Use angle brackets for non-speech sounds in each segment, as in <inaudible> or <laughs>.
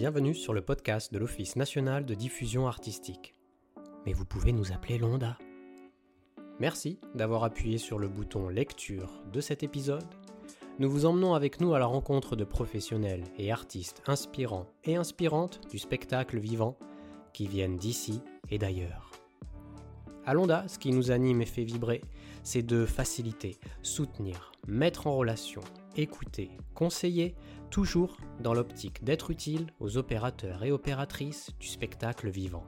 Bienvenue sur le podcast de l'Office national de diffusion artistique. Mais vous pouvez nous appeler Londa. Merci d'avoir appuyé sur le bouton lecture de cet épisode. Nous vous emmenons avec nous à la rencontre de professionnels et artistes inspirants et inspirantes du spectacle vivant qui viennent d'ici et d'ailleurs. À Londa, ce qui nous anime et fait vibrer, c'est de faciliter, soutenir, mettre en relation, écouter, conseiller, toujours dans l'optique d'être utile aux opérateurs et opératrices du spectacle vivant.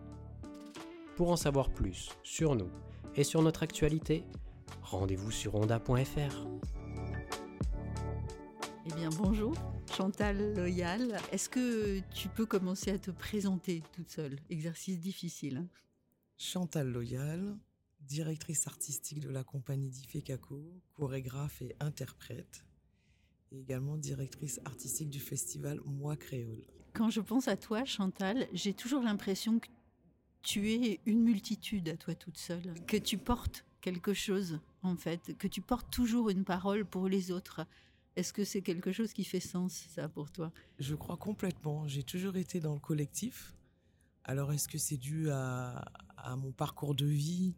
Pour en savoir plus sur nous et sur notre actualité, rendez-vous sur onda.fr. Eh bien bonjour, Chantal Loyal. Est-ce que tu peux commencer à te présenter toute seule? Exercice difficile. Hein Chantal Loyal, directrice artistique de la compagnie d'Ifekako, chorégraphe et interprète, et également directrice artistique du festival Moi Créole. Quand je pense à toi, Chantal, j'ai toujours l'impression que tu es une multitude à toi toute seule, que tu portes quelque chose en fait, que tu portes toujours une parole pour les autres. Est-ce que c'est quelque chose qui fait sens, ça, pour toi? Je crois complètement. J'ai toujours été dans le collectif, alors, est-ce que c'est dû à, mon parcours de vie?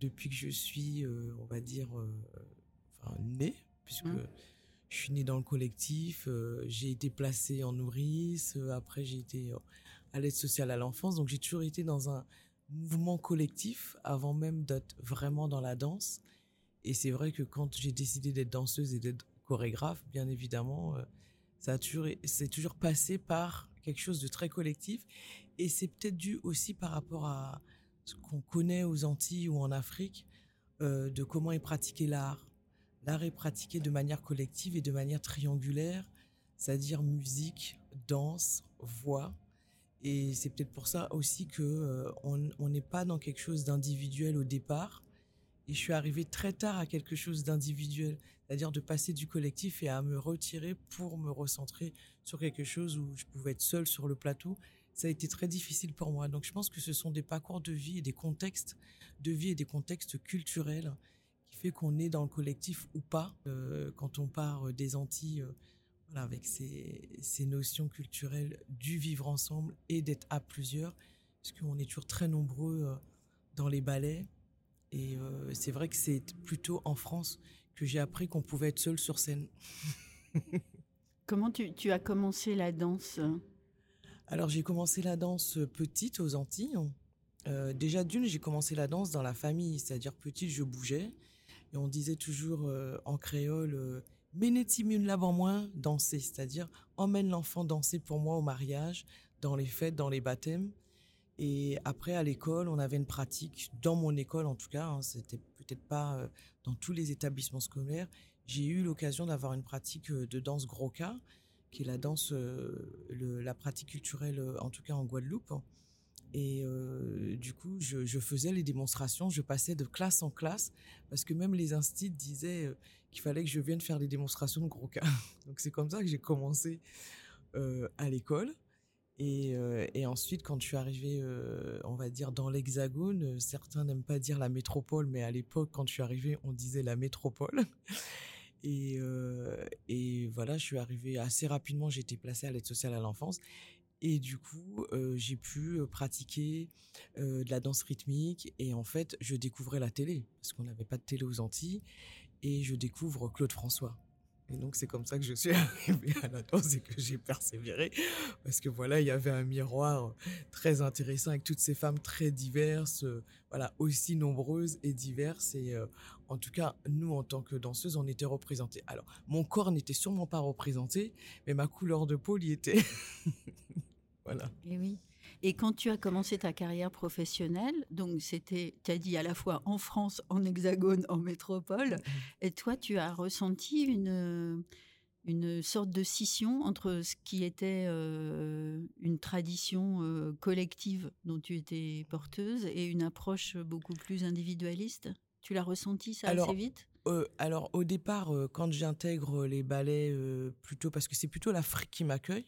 Depuis que je suis, euh, on va dire, euh, enfin, né, puisque mmh. Je suis né dans le collectif, euh, j'ai été placé en nourrice, après j'ai été à l'aide sociale à l'enfance, donc j'ai toujours été dans un mouvement collectif avant même d'être vraiment dans la danse. Et c'est vrai que quand j'ai décidé d'être danseuse et d'être chorégraphe, bien évidemment, ça a toujours, c'est toujours passé par quelque chose de très collectif. Et c'est peut-être dû aussi par rapport à ce qu'on connaît aux Antilles ou en Afrique, euh, de comment est pratiqué l'art. L'art est pratiqué de manière collective et de manière triangulaire, c'est-à-dire musique, danse, voix. Et c'est peut-être pour ça aussi que euh, on n'est pas dans quelque chose d'individuel au départ, et je suis arrivé très tard à quelque chose d'individuel, c'est-à-dire de passer du collectif et à me retirer pour me recentrer sur quelque chose où je pouvais être seul sur le plateau. Ça a été très difficile pour moi. Donc je pense que ce sont des parcours de vie et des contextes de vie et des contextes culturels qui fait qu'on est dans le collectif ou pas. Euh, quand on part des Antilles, euh, voilà, avec ces, ces notions culturelles du vivre ensemble et d'être à plusieurs, parce qu'on est toujours très nombreux euh, dans les ballets et euh, c'est vrai que c'est plutôt en France que j'ai appris qu'on pouvait être seul sur scène. <laughs> Comment tu, as commencé la danse Alors j'ai commencé la danse petite aux Antilles. Euh, déjà d'une, j'ai commencé la danse dans la famille, c'est-à-dire petite, je bougeais. Et on disait toujours euh, en créole, euh, Ménétimune avant moins, danser, c'est-à-dire emmène l'enfant danser pour moi au mariage, dans les fêtes, dans les baptêmes. Et après, à l'école, on avait une pratique, dans mon école en tout cas, hein, c'était peut-être pas euh, dans tous les établissements scolaires, j'ai eu l'occasion d'avoir une pratique euh, de danse groka, qui est la danse, la pratique culturelle, en tout cas en Guadeloupe. Et euh, du coup, je, faisais les démonstrations, je passais de classe en classe, parce que même les instits disaient qu'il fallait que je vienne faire des démonstrations de groka. <laughs> Donc c'est comme ça que j'ai commencé euh, à l'école. Et, euh, ensuite, quand je suis arrivé, euh, on va dire, dans l'Hexagone, euh, certains n'aiment pas dire la métropole, mais à l'époque, quand je suis arrivé, on disait la métropole. <laughs> Et, voilà, je suis arrivé assez rapidement, j'ai été placé à l'aide sociale à l'enfance. Et du coup, j'ai pu pratiquer de la danse rythmique. Et en fait, je découvrais la télé, parce qu'on n'avait pas de télé aux Antilles. Et je découvre Claude François. Et donc c'est comme ça que je suis <laughs> arrivé à la danse et que j'ai persévéré parce que voilà il y avait un miroir très intéressant avec toutes ces femmes très diverses, voilà aussi nombreuses et diverses et en tout cas nous en tant que danseuses on était représentés. Alors mon corps n'était sûrement pas représenté mais ma couleur de peau y était. <laughs> voilà. Et oui. Et quand tu as commencé ta carrière professionnelle, donc c'était, tu as dit à la fois en France, en Hexagone, en métropole, mm-hmm. et toi, tu as ressenti une, une sorte de scission entre ce qui était euh, une tradition euh, collective dont tu étais porteuse et une approche beaucoup plus individualiste? Tu l'as ressenti ça assez vite? Euh, alors au départ, euh, quand j'intègre les ballets, euh, plutôt parce que c'est plutôt l'Afrique qui m'accueille,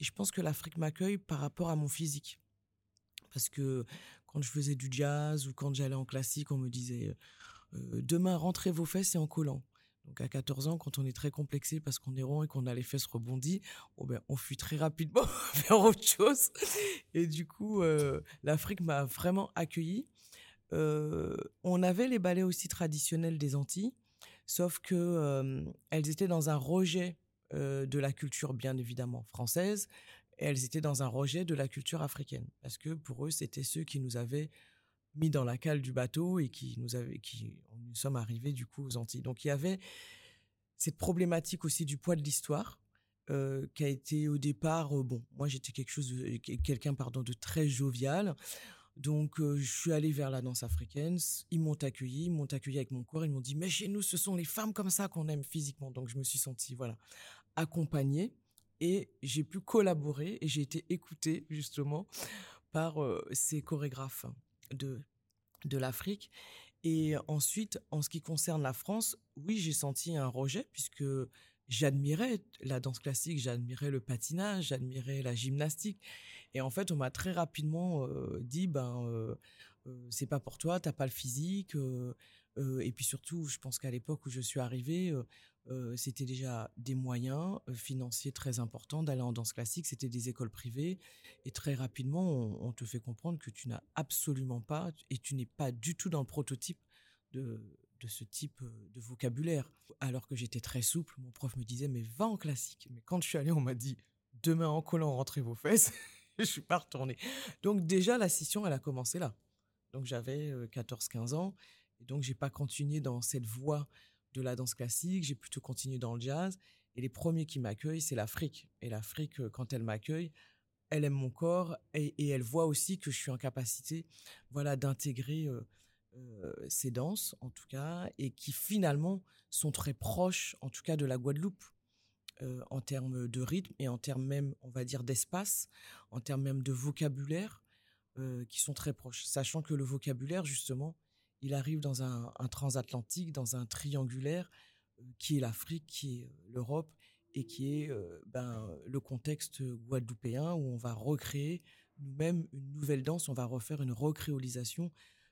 et je pense que l'Afrique m'accueille par rapport à mon physique. Parce que quand je faisais du jazz ou quand j'allais en classique, on me disait demain rentrez vos fesses et en collant. Donc à 14 ans, quand on est très complexé parce qu'on est rond et qu'on a les fesses rebondies, oh ben, on fuit très rapidement <laughs> vers autre chose. Et du coup, euh, l'Afrique m'a vraiment accueilli. On avait les ballets aussi traditionnels des Antilles, sauf que elles étaient dans un rejet de la culture bien évidemment française, et elles étaient dans un rejet de la culture africaine, parce que pour eux, c'était ceux qui nous avaient mis dans la cale du bateau et qui nous avait, qui nous sommes arrivés du coup aux Antilles. Donc il y avait cette problématique aussi du poids de l'histoire. Qui a été au départ, bon, moi j'étais quelque chose, quelqu'un pardon de très jovial, donc euh, je suis allé vers la danse africaine. Ils m'ont accueilli, ils m'ont accueilli avec mon corps. Ils m'ont dit mais chez nous ce sont les femmes comme ça qu'on aime physiquement. Donc je me suis sentie voilà accompagnée et j'ai pu collaborer et j'ai été écoutée justement par ces chorégraphes de, de l'Afrique. Et ensuite, en ce qui concerne la France, oui, j'ai senti un rejet puisque j'admirais la danse classique, j'admirais le patinage, j'admirais la gymnastique. Et en fait, on m'a très rapidement dit, ben, c'est pas pour toi, t'as pas le physique. et puis surtout, je pense qu'à l'époque où je suis arrivée, c'était déjà des moyens financiers très importants d'aller en danse classique. C'était des écoles privées. Et très rapidement, on, te fait comprendre que tu n'as absolument pas, et tu n'es pas du tout dans le prototype de, ce type de vocabulaire. Alors que j'étais très souple, mon prof me disait, mais va en classique. Mais quand je suis allée, on m'a dit, demain en collant, rentrez vos fesses. <laughs> je suis pas retournée. Donc déjà, la scission, elle a commencé là. Donc j'avais 14-15 ans. Et donc, j'ai pas continué dans cette voie de la danse classique, j'ai plutôt continué dans le jazz. Et les premiers qui m'accueillent, c'est l'Afrique. Et l'Afrique, euh, quand elle m'accueille, elle aime mon corps et, elle voit aussi que je suis en capacité, voilà, d'intégrer euh, euh, ces danses, en tout cas, et qui finalement sont très proches, en tout cas, de la Guadeloupe. En termes de rythme et en termes même, on va dire, d'espace, en termes même de vocabulaire, qui sont très proches. Sachant que le vocabulaire, justement, il arrive dans un, transatlantique, dans un triangulaire euh, qui est l'Afrique, qui est euh, l'Europe et qui est euh, ben, le contexte guadeloupéen où on va recréer nous-mêmes une nouvelle danse, on va refaire une recréolisation,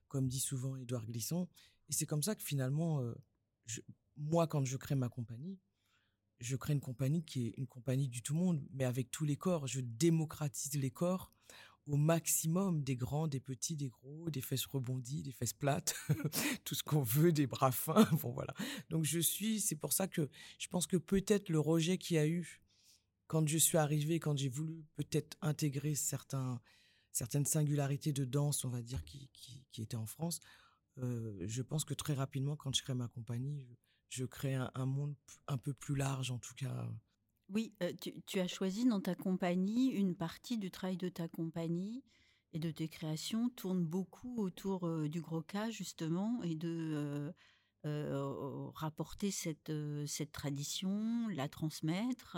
comme dit souvent Édouard Glisson. Et c'est comme ça que finalement, moi, quand je crée ma compagnie, je crée une compagnie qui est une compagnie du tout monde, mais avec tous les corps. Je démocratise les corps au maximum des grands, des petits, des gros, des fesses rebondies, des fesses plates, <laughs> tout ce qu'on veut, des bras fins. <laughs> Bon voilà. Donc je suis, c'est pour ça que je pense que peut-être le rejet qu'il y a eu quand je suis arrivée, quand j'ai voulu peut-être intégrer certaines singularités de danse, on va dire, qui, qui, étaient en France, euh, je pense que très rapidement, quand je crée ma compagnie, je, crée un, monde un peu plus large, en tout cas, oui, tu, as choisi dans ta compagnie, une partie du travail de ta compagnie et de tes créations tourne beaucoup autour du gros cas, justement, et de rapporter cette, cette tradition, la transmettre,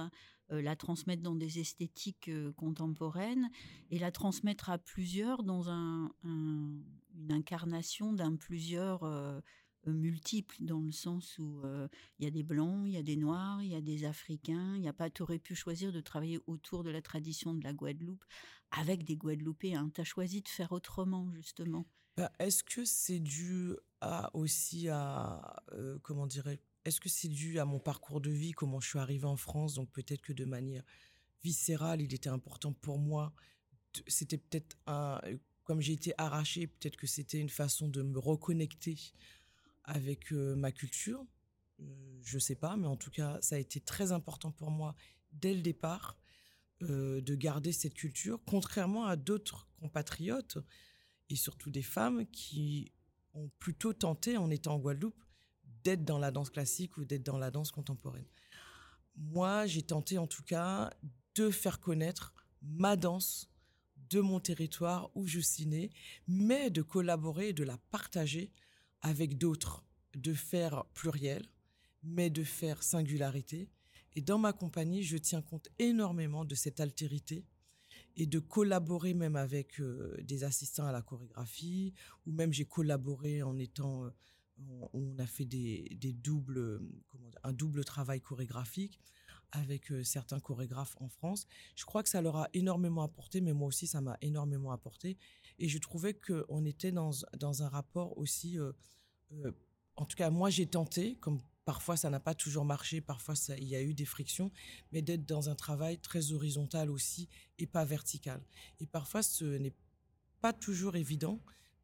la transmettre dans des esthétiques contemporaines et la transmettre à plusieurs dans un, une incarnation d'un plusieurs euh, multiples dans le sens où euh, il y a des blancs, il y a des noirs, il y a des africains. Il y a pas, tu aurais pu choisir de travailler autour de la tradition de la Guadeloupe avec des Guadeloupéens. Tu as choisi de faire autrement justement. Bah, est-ce que c'est dû aussi à euh, comment dirais Est-ce que c'est dû à mon parcours de vie, comment je suis arrivé en France? Donc peut-être que de manière viscérale, il était important pour moi. C'était peut-être comme j'ai été arraché, peut-être que c'était une façon de me reconnecter avec ma culture. Je sais pas, mais en tout cas, ça a été très important pour moi dès le départ de garder cette culture, contrairement à d'autres compatriotes et surtout des femmes qui ont plutôt tenté, en étant en Guadeloupe, d'être dans la danse classique ou d'être dans la danse contemporaine. Moi, j'ai tenté en tout cas de faire connaître ma danse de mon territoire où je suis né, mais de collaborer et de la partager avec d'autres, de faire pluriel, mais de faire singularité. Et dans ma compagnie, je tiens compte énormément de cette altérité et de collaborer même avec euh, des assistants à la chorégraphie, ou même j'ai collaboré en étant, euh, on, a fait des, doubles, un double travail chorégraphique avec euh, certains chorégraphes en France. Je crois que ça leur a énormément apporté, mais moi aussi ça m'a énormément apporté. Et je trouvais qu'on était dans, dans un rapport aussi, euh, euh, en tout cas moi j'ai tenté, comme parfois ça n'a pas toujours marché, parfois il y a eu des frictions, mais d'être dans un travail très horizontal aussi et pas vertical. Et parfois ce n'est pas toujours évident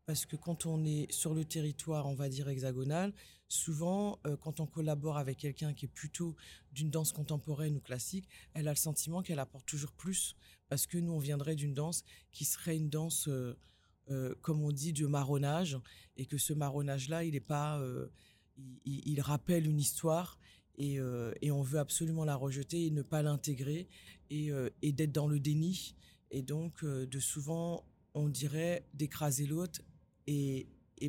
parce que quand on est sur le territoire, on va dire hexagonal, souvent euh, quand on collabore avec quelqu'un qui est plutôt d'une danse contemporaine ou classique, elle a le sentiment qu'elle apporte toujours plus parce que nous on viendrait d'une danse qui serait une danse euh, euh, comme on dit de marronnage et que ce marronnage là, il est pas il, rappelle une histoire et, on veut absolument la rejeter et ne pas l'intégrer et, et d'être dans le déni. Et donc de souvent on dirait d'écraser l'autre et,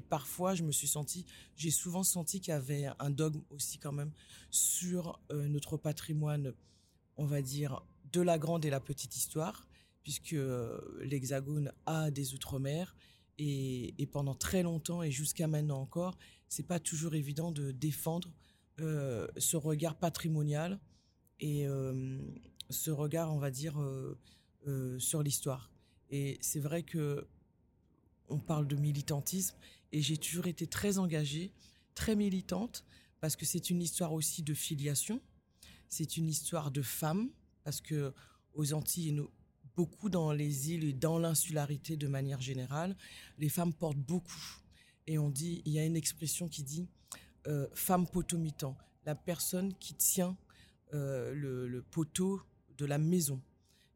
parfois, je me suis senti, j'ai souvent senti qu'il y avait un dogme aussi quand même sur euh, notre patrimoine, on va dire, de la grande et la petite histoire, puisque euh, l'Hexagone a des outre-mer et, pendant très longtemps et jusqu'à maintenant encore, c'est pas toujours évident de défendre euh, ce regard patrimonial et ce regard, on va dire, sur l'histoire. Et c'est vrai que on parle de militantisme et j'ai toujours été très engagée, très militante parce que c'est une histoire aussi de filiation, c'est une histoire de femmes parce que aux Antilles, beaucoup dans les îles et dans l'insularité de manière générale, les femmes portent beaucoup. Et on dit, il y a une expression qui dit euh, femme potomitan, la personne qui tient euh, le, poteau de la maison.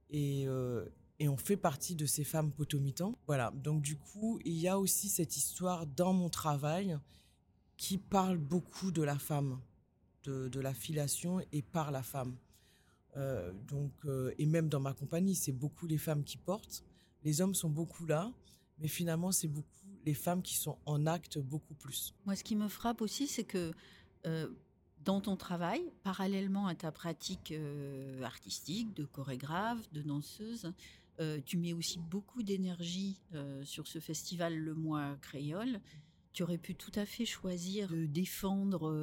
Et, euh, et on fait partie de ces femmes potomitan. Voilà, donc du coup, il y a aussi cette histoire dans mon travail qui parle beaucoup de la femme, de, la filiation et par la femme. Euh, donc, euh, et même dans ma compagnie, c'est beaucoup les femmes qui portent. Les hommes sont beaucoup là, mais finalement, c'est beaucoup les femmes qui sont en acte beaucoup plus. Moi, ce qui me frappe aussi, c'est que euh, dans ton travail, parallèlement à ta pratique artistique de chorégraphe, de danseuse, tu mets aussi beaucoup d'énergie sur ce festival Le Mois Créole. Tu aurais pu tout à fait choisir de défendre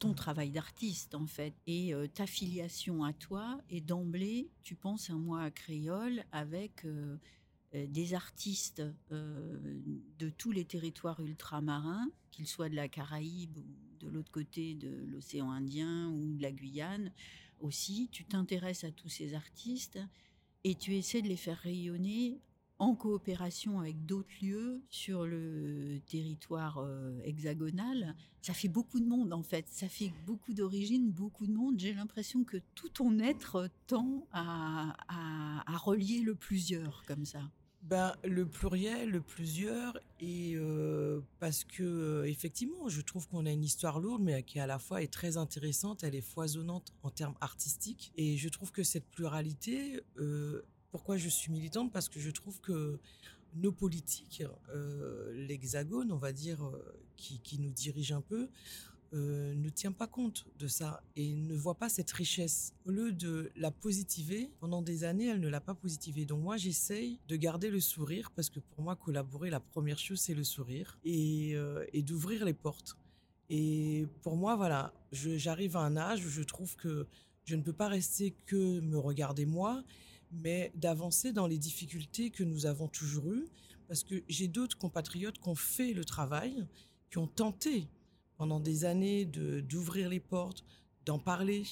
ton travail d'artiste, en fait, et ta filiation à toi. Et d'emblée, tu penses un mois créole avec des artistes de tous les territoires ultramarins, qu'ils soient de la Caraïbe ou de l'autre côté de l'océan Indien ou de la Guyane aussi. Tu t'intéresses à tous ces artistes et tu essaies de les faire rayonner en coopération avec d'autres lieux sur le territoire euh, hexagonal. Ça fait beaucoup de monde en fait, ça fait beaucoup d'origines, beaucoup de monde. J'ai l'impression que tout ton être tend à, relier le plusieurs comme ça. Ben, le pluriel, le plusieurs, et euh, parce que euh, effectivement, je trouve qu'on a une histoire lourde, mais qui à la fois est très intéressante, elle est foisonnante en termes artistiques, et je trouve que cette pluralité, pourquoi je suis militante, parce que je trouve que nos politiques, l'hexagone, on va dire, qui, qui, nous dirige un peu, euh, ne tient pas compte de ça et ne voit pas cette richesse. Au lieu de la positiver, pendant des années, elle ne l'a pas positivée. Donc moi, j'essaye de garder le sourire parce que pour moi, collaborer, la première chose, c'est le sourire euh, et d'ouvrir les portes. Et pour moi, voilà, j'arrive à un âge où je trouve que je ne peux pas rester que me regarder moi, mais d'avancer dans les difficultés que nous avons toujours eues, parce que j'ai d'autres compatriotes qui ont fait le travail, qui ont tenté pendant des années d'ouvrir les portes, d'en parler.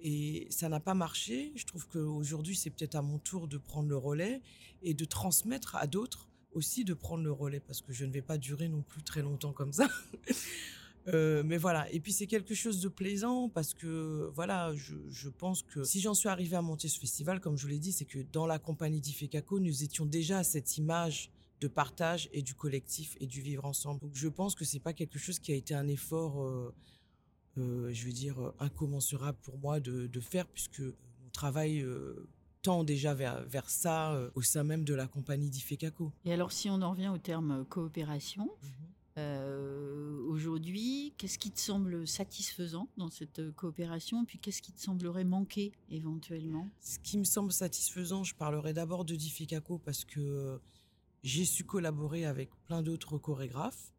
Et ça n'a pas marché. Je trouve qu'aujourd'hui, c'est peut-être à mon tour de prendre le relais et de transmettre à d'autres aussi de prendre le relais parce que je ne vais pas durer non plus très longtemps comme ça. <laughs> Euh, mais voilà. Et puis c'est quelque chose de plaisant parce que voilà, je, je pense que si j'en suis arrivé à monter ce festival, comme je vous l'ai dit, c'est que dans la compagnie d'Ifekako, nous étions déjà à cette image de partage et du collectif et du vivre ensemble. Donc je pense que c'est pas quelque chose qui a été un effort, euh, euh, je veux dire, incommensurable pour moi de, faire, puisque mon travail tend déjà vers, vers ça au sein même de la compagnie d'Ifekako. Et alors si on en revient au terme coopération, mhm. aujourd'hui, qu'est-ce qui te semble satisfaisant dans cette coopération? Puis qu'est-ce qui te semblerait manquer éventuellement? Ce qui me semble satisfaisant, je parlerai d'abord de Difficaco parce que j'ai su collaborer avec plein d'autres chorégraphes,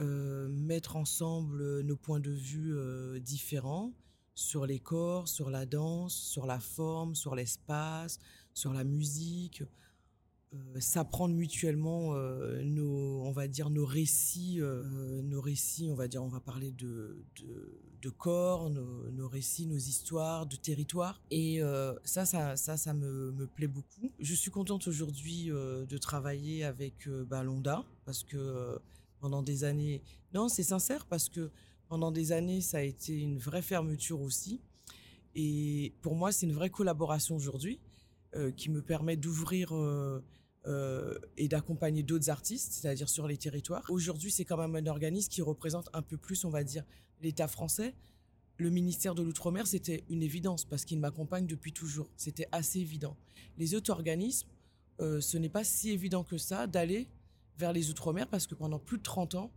euh, mettre ensemble nos points de vue euh, différents sur les corps, sur la danse, sur la forme, sur l'espace, sur la musique, s'apprendre mutuellement nos, on va dire nos récits, nos récits, on va dire, on va parler de, de, corps, nos, récits, nos histoires, de territoire. Et ça, ça, ça, ça me, me, plaît beaucoup. Je suis contente aujourd'hui de travailler avec Balonda parce que pendant des années, non, c'est sincère parce que pendant des années, ça a été une vraie fermeture aussi. Et pour moi, c'est une vraie collaboration aujourd'hui euh, qui me permet d'ouvrir euh, euh, et d'accompagner d'autres artistes, c'est-à-dire sur les territoires. Aujourd'hui, c'est quand même un organisme qui représente un peu plus, on va dire, l'État français. Le ministère de l'Outre-mer, c'était une évidence parce qu'il m'accompagne depuis toujours. C'était assez évident. Les autres organismes, ce n'est pas si évident que ça d'aller vers les Outre-mer parce que pendant plus de 30 ans,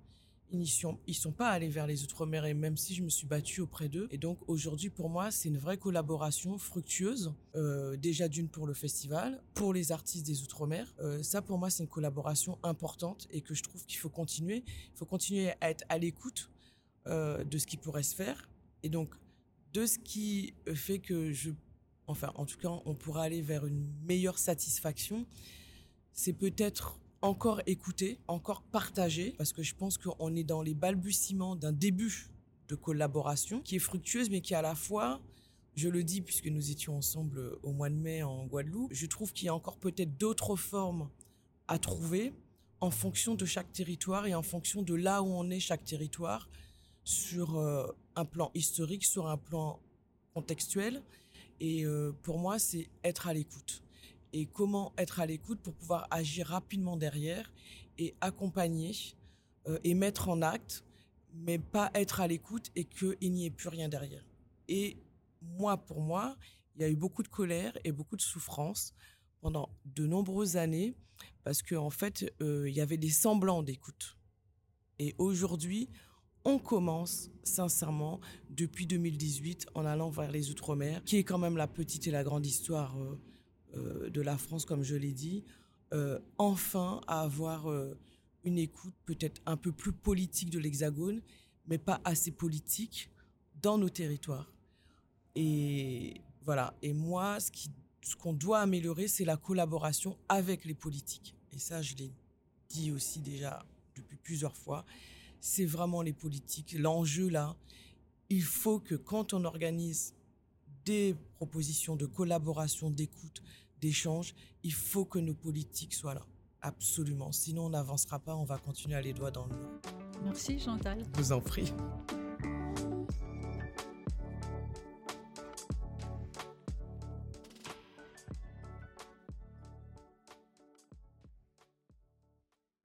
ils ils sont pas allés vers les Outre-mer et même si je me suis battue auprès d'eux. Et donc aujourd'hui, pour moi, c'est une vraie collaboration fructueuse. Euh, déjà d'une pour le festival, pour les artistes des Outre-mer. Euh, ça, pour moi, c'est une collaboration importante et que je trouve qu'il faut continuer. Il faut continuer à être à l'écoute euh, de ce qui pourrait se faire. Et donc, de ce qui fait que je... Enfin, en tout cas, on pourra aller vers une meilleure satisfaction. C'est peut-être encore écouter, encore partager, parce que je pense qu'on est dans les balbutiements d'un début de collaboration qui est fructueuse, mais qui à la fois, je le dis puisque nous étions ensemble au mois de mai en Guadeloupe, je trouve qu'il y a encore peut-être d'autres formes à trouver en fonction de chaque territoire et en fonction de là où on est chaque territoire sur euh, un plan historique, sur un plan contextuel. Et euh, pour moi, c'est être à l'écoute et comment être à l'écoute pour pouvoir agir rapidement derrière et accompagner euh, et mettre en acte, mais pas être à l'écoute et qu'il n'y ait plus rien derrière. Et moi, pour moi, il y a eu beaucoup de colère et beaucoup de souffrance pendant de nombreuses années parce qu'en en fait, euh, il y avait des semblants d'écoute. Et aujourd'hui, on commence sincèrement depuis 2018 en allant vers les Outre-mer, qui est quand même la petite et la grande histoire. Euh, de la France, comme je l'ai dit, euh, enfin à avoir euh, une écoute peut-être un peu plus politique de l'Hexagone, mais pas assez politique dans nos territoires. Et voilà. Et moi, ce qui, ce qu'on doit améliorer, c'est la collaboration avec les politiques. Et ça, je l'ai dit aussi déjà depuis plusieurs fois. C'est vraiment les politiques. L'enjeu là, il faut que quand on organise des propositions de collaboration, d'écoute, d'échange, il faut que nos politiques soient là. Absolument. Sinon, on n'avancera pas, on va continuer à les doigts dans le mur. Merci Chantal. Je vous en prie.